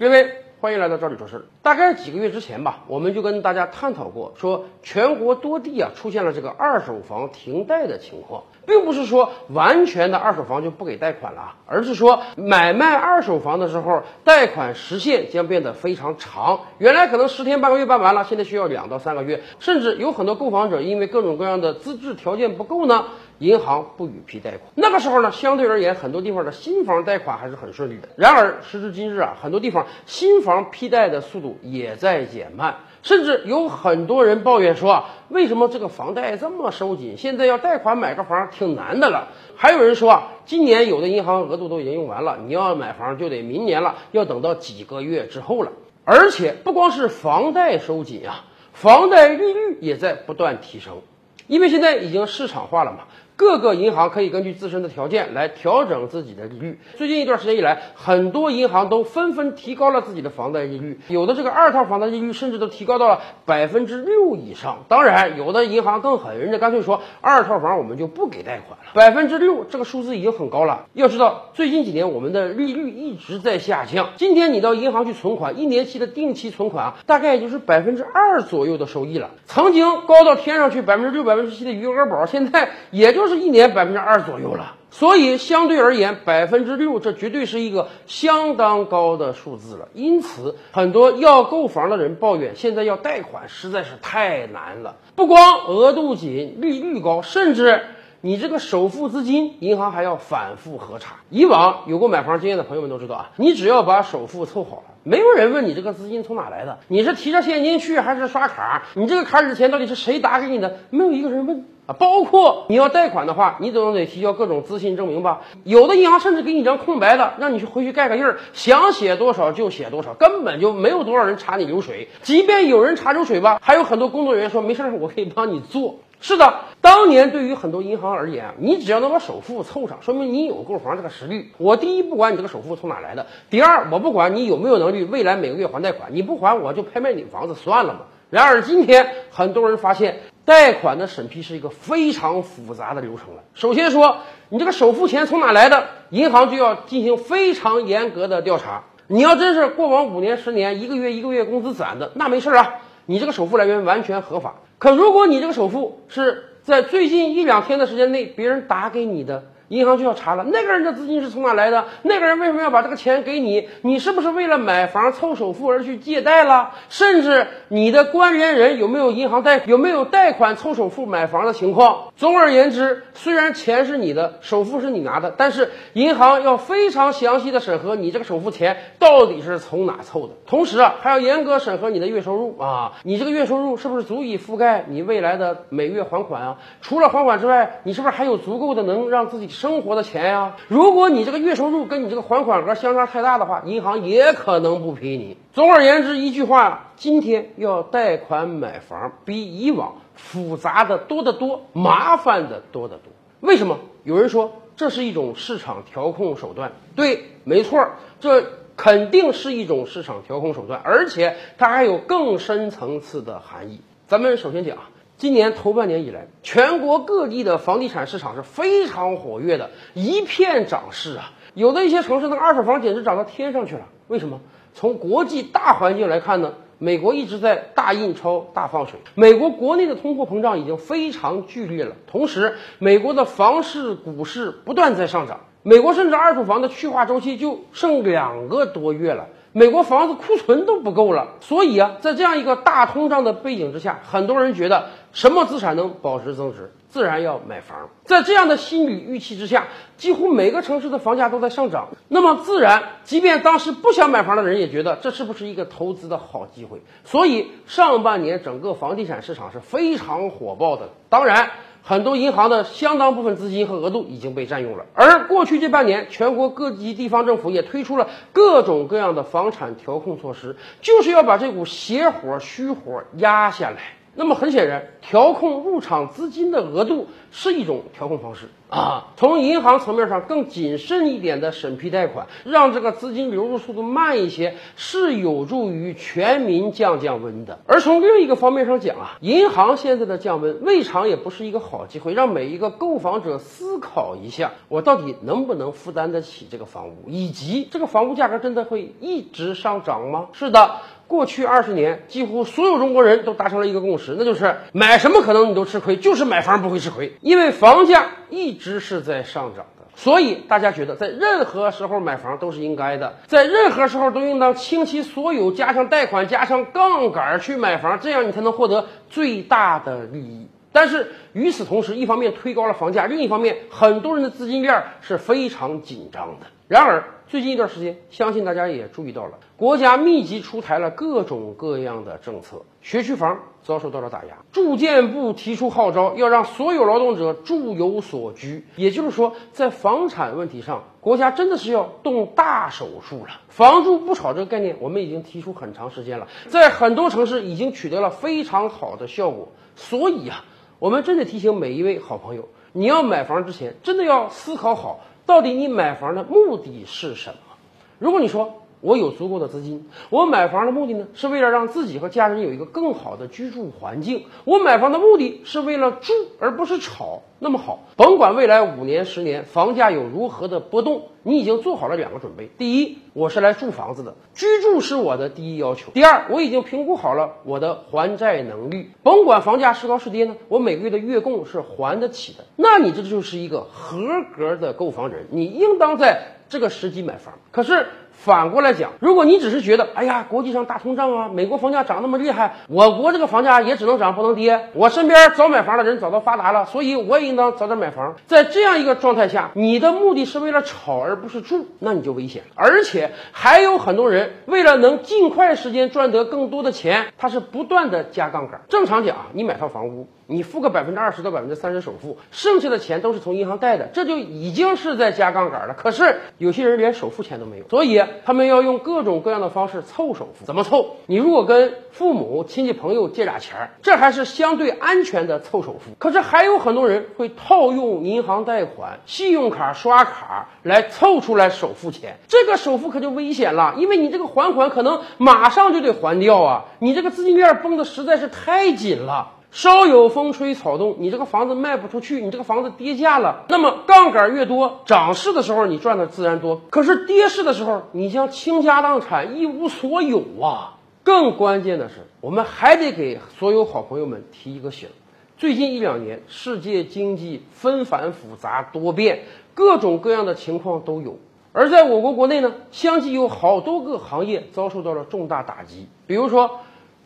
各位，欢迎来到这里说事儿。大概几个月之前吧，我们就跟大家探讨过，说全国多地啊出现了这个二手房停贷的情况，并不是说完全的二手房就不给贷款了，而是说买卖二手房的时候，贷款时限将变得非常长。原来可能十天半个月办完了，现在需要两到三个月，甚至有很多购房者因为各种各样的资质条件不够呢。银行不予批贷款，那个时候呢，相对而言，很多地方的新房贷款还是很顺利的。然而，时至今日啊，很多地方新房批贷的速度也在减慢，甚至有很多人抱怨说啊，为什么这个房贷这么收紧？现在要贷款买个房挺难的了。还有人说啊，今年有的银行额度都已经用完了，你要买房就得明年了，要等到几个月之后了。而且不光是房贷收紧啊，房贷利率也在不断提升，因为现在已经市场化了嘛。各个银行可以根据自身的条件来调整自己的利率。最近一段时间以来，很多银行都纷纷提高了自己的房贷利率，有的这个二套房的利率甚至都提高到了百分之六以上。当然，有的银行更狠，人家干脆说二套房我们就不给贷款了。百分之六这个数字已经很高了。要知道，最近几年我们的利率一直在下降。今天你到银行去存款，一年期的定期存款啊，大概也就是百分之二左右的收益了。曾经高到天上去百分之六、百分之七的余额宝，现在也就。是一年百分之二左右了，所以相对而言，百分之六这绝对是一个相当高的数字了。因此，很多要购房的人抱怨，现在要贷款实在是太难了。不光额度紧、利率高，甚至你这个首付资金，银行还要反复核查。以往有过买房经验的朋友们都知道啊，你只要把首付凑好了，没有人问你这个资金从哪来的，你是提着现金去还是刷卡？你这个卡里的钱到底是谁打给你的？没有一个人问。啊，包括你要贷款的话，你总得提交各种资信证明吧？有的银行甚至给你一张空白的，让你去回去盖个印儿，想写多少就写多少，根本就没有多少人查你流水。即便有人查流水吧，还有很多工作人员说没事儿，我可以帮你做。是的，当年对于很多银行而言，你只要能把首付凑上，说明你有购房这个实力。我第一不管你这个首付从哪来的，第二我不管你有没有能力未来每个月还贷款，你不还我就拍卖你房子算了嘛。然而今天很多人发现。贷款的审批是一个非常复杂的流程了。首先说，你这个首付钱从哪来的，银行就要进行非常严格的调查。你要真是过往五年、十年一个月一个月工资攒的，那没事啊，你这个首付来源完全合法。可如果你这个首付是在最近一两天的时间内别人打给你的，银行就要查了，那个人的资金是从哪来的？那个人为什么要把这个钱给你？你是不是为了买房凑首付而去借贷了？甚至你的关联人有没有银行贷，有没有贷款凑首付买房的情况？总而言之，虽然钱是你的，首付是你拿的，但是银行要非常详细的审核你这个首付钱到底是从哪凑的，同时啊，还要严格审核你的月收入啊，你这个月收入是不是足以覆盖你未来的每月还款啊？除了还款之外，你是不是还有足够的能让自己？生活的钱呀，如果你这个月收入跟你这个还款额相差太大的话，银行也可能不批你。总而言之，一句话，今天要贷款买房比以往复杂的多得多，麻烦的多得多。为什么？有人说这是一种市场调控手段。对，没错，这肯定是一种市场调控手段，而且它还有更深层次的含义。咱们首先讲。今年头半年以来，全国各地的房地产市场是非常活跃的，一片涨势啊！有的一些城市，那个二手房简直涨到天上去了。为什么？从国际大环境来看呢？美国一直在大印钞、大放水，美国国内的通货膨胀已经非常剧烈了。同时，美国的房市、股市不断在上涨，美国甚至二手房的去化周期就剩两个多月了。美国房子库存都不够了，所以啊，在这样一个大通胀的背景之下，很多人觉得什么资产能保值增值，自然要买房。在这样的心理预期之下，几乎每个城市的房价都在上涨。那么自然，即便当时不想买房的人也觉得这是不是一个投资的好机会？所以上半年整个房地产市场是非常火爆的。当然。很多银行的相当部分资金和额度已经被占用了，而过去这半年，全国各级地方政府也推出了各种各样的房产调控措施，就是要把这股邪火、虚火压下来。那么很显然，调控入场资金的额度是一种调控方式啊。从银行层面上更谨慎一点的审批贷款，让这个资金流入速度慢一些，是有助于全民降降温的。而从另一个方面上讲啊，银行现在的降温未尝也不是一个好机会，让每一个购房者思考一下，我到底能不能负担得起这个房屋，以及这个房屋价格真的会一直上涨吗？是的。过去二十年，几乎所有中国人都达成了一个共识，那就是买什么可能你都吃亏，就是买房不会吃亏，因为房价一直是在上涨的。所以大家觉得，在任何时候买房都是应该的，在任何时候都应当倾其所有，加上贷款，加上杠杆去买房，这样你才能获得最大的利益。但是与此同时，一方面推高了房价，另一方面，很多人的资金链是非常紧张的。然而，最近一段时间，相信大家也注意到了，国家密集出台了各种各样的政策，学区房遭受到了打压。住建部提出号召，要让所有劳动者住有所居。也就是说，在房产问题上，国家真的是要动大手术了。房住不炒这个概念，我们已经提出很长时间了，在很多城市已经取得了非常好的效果。所以呀，我们真的提醒每一位好朋友，你要买房之前，真的要思考好。到底你买房的目的是什么？如果你说我有足够的资金，我买房的目的呢，是为了让自己和家人有一个更好的居住环境。我买房的目的是为了住，而不是炒。那么好，甭管未来五年、十年房价有如何的波动，你已经做好了两个准备：第一，我是来住房子的，居住是我的第一要求；第二，我已经评估好了我的还债能力。甭管房价是高是跌呢，我每个月的月供是还得起的。那你这就是一个合格的购房人，你应当在这个时机买房。可是。反过来讲，如果你只是觉得，哎呀，国际上大通胀啊，美国房价涨那么厉害，我国这个房价也只能涨不能跌。我身边早买房的人早都发达了，所以我也应当早点买房。在这样一个状态下，你的目的是为了炒而不是住，那你就危险。而且还有很多人为了能尽快时间赚得更多的钱，他是不断的加杠杆。正常讲，你买套房屋。你付个百分之二十到百分之三十首付，剩下的钱都是从银行贷的，这就已经是在加杠杆了。可是有些人连首付钱都没有，所以他们要用各种各样的方式凑首付。怎么凑？你如果跟父母亲戚朋友借俩钱，这还是相对安全的凑首付。可是还有很多人会套用银行贷款、信用卡刷卡来凑出来首付钱，这个首付可就危险了，因为你这个还款可能马上就得还掉啊，你这个资金链绷得实在是太紧了。稍有风吹草动，你这个房子卖不出去，你这个房子跌价了，那么杠杆越多，涨势的时候你赚的自然多，可是跌势的时候，你将倾家荡产，一无所有啊！更关键的是，我们还得给所有好朋友们提一个醒：最近一两年，世界经济纷繁复杂多变，各种各样的情况都有，而在我国国内呢，相继有好多个行业遭受到了重大打击，比如说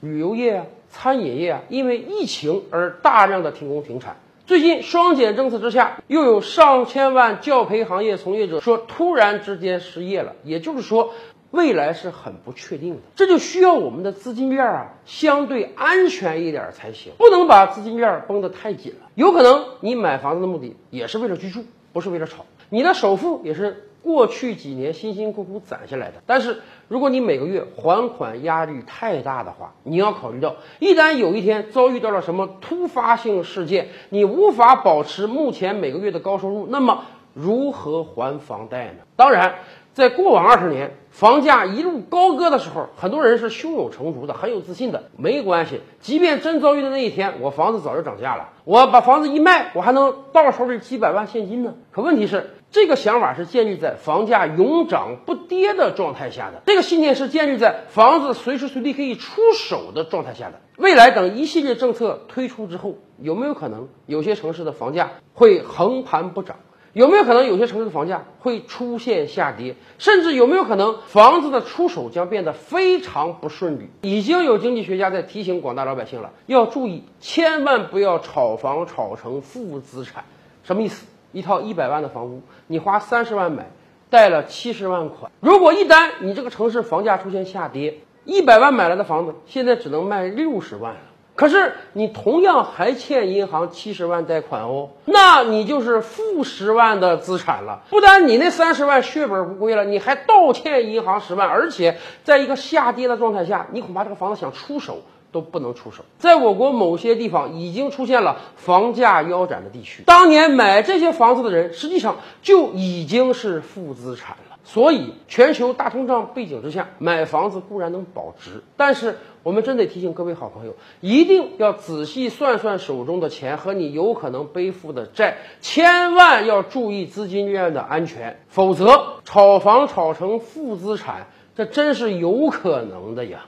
旅游业啊。餐饮业啊，因为疫情而大量的停工停产。最近双减政策之下，又有上千万教培行业从业者说突然之间失业了。也就是说，未来是很不确定的。这就需要我们的资金链啊相对安全一点才行，不能把资金链绷得太紧了。有可能你买房子的目的也是为了居住，不是为了炒。你的首付也是。过去几年辛辛苦苦攒下来的，但是如果你每个月还款压力太大的话，你要考虑到，一旦有一天遭遇到了什么突发性事件，你无法保持目前每个月的高收入，那么如何还房贷呢？当然，在过往二十年房价一路高歌的时候，很多人是胸有成竹的，很有自信的。没关系，即便真遭遇的那一天，我房子早就涨价了，我把房子一卖，我还能到手里几百万现金呢。可问题是。这个想法是建立在房价永涨不跌的状态下的，这个信念是建立在房子随时随地可以出手的状态下的。未来等一系列政策推出之后，有没有可能有些城市的房价会横盘不涨？有没有可能有些城市的房价会出现下跌？甚至有没有可能房子的出手将变得非常不顺利？已经有经济学家在提醒广大老百姓了，要注意，千万不要炒房炒成负资产。什么意思？一套一百万的房屋，你花三十万买，贷了七十万款。如果一旦你这个城市房价出现下跌，一百万买来的房子现在只能卖六十万了。可是你同样还欠银行七十万贷款哦，那你就是负十万的资产了。不但你那三十万血本无归了，你还倒欠银行十万，而且在一个下跌的状态下，你恐怕这个房子想出手都不能出手。在我国某些地方已经出现了房价腰斩的地区，当年买这些房子的人实际上就已经是负资产了。所以，全球大通胀背景之下，买房子固然能保值，但是我们真得提醒各位好朋友，一定要仔细算算手中的钱和你有可能背负的债，千万要注意资金链的安全，否则炒房炒成负资产，这真是有可能的呀。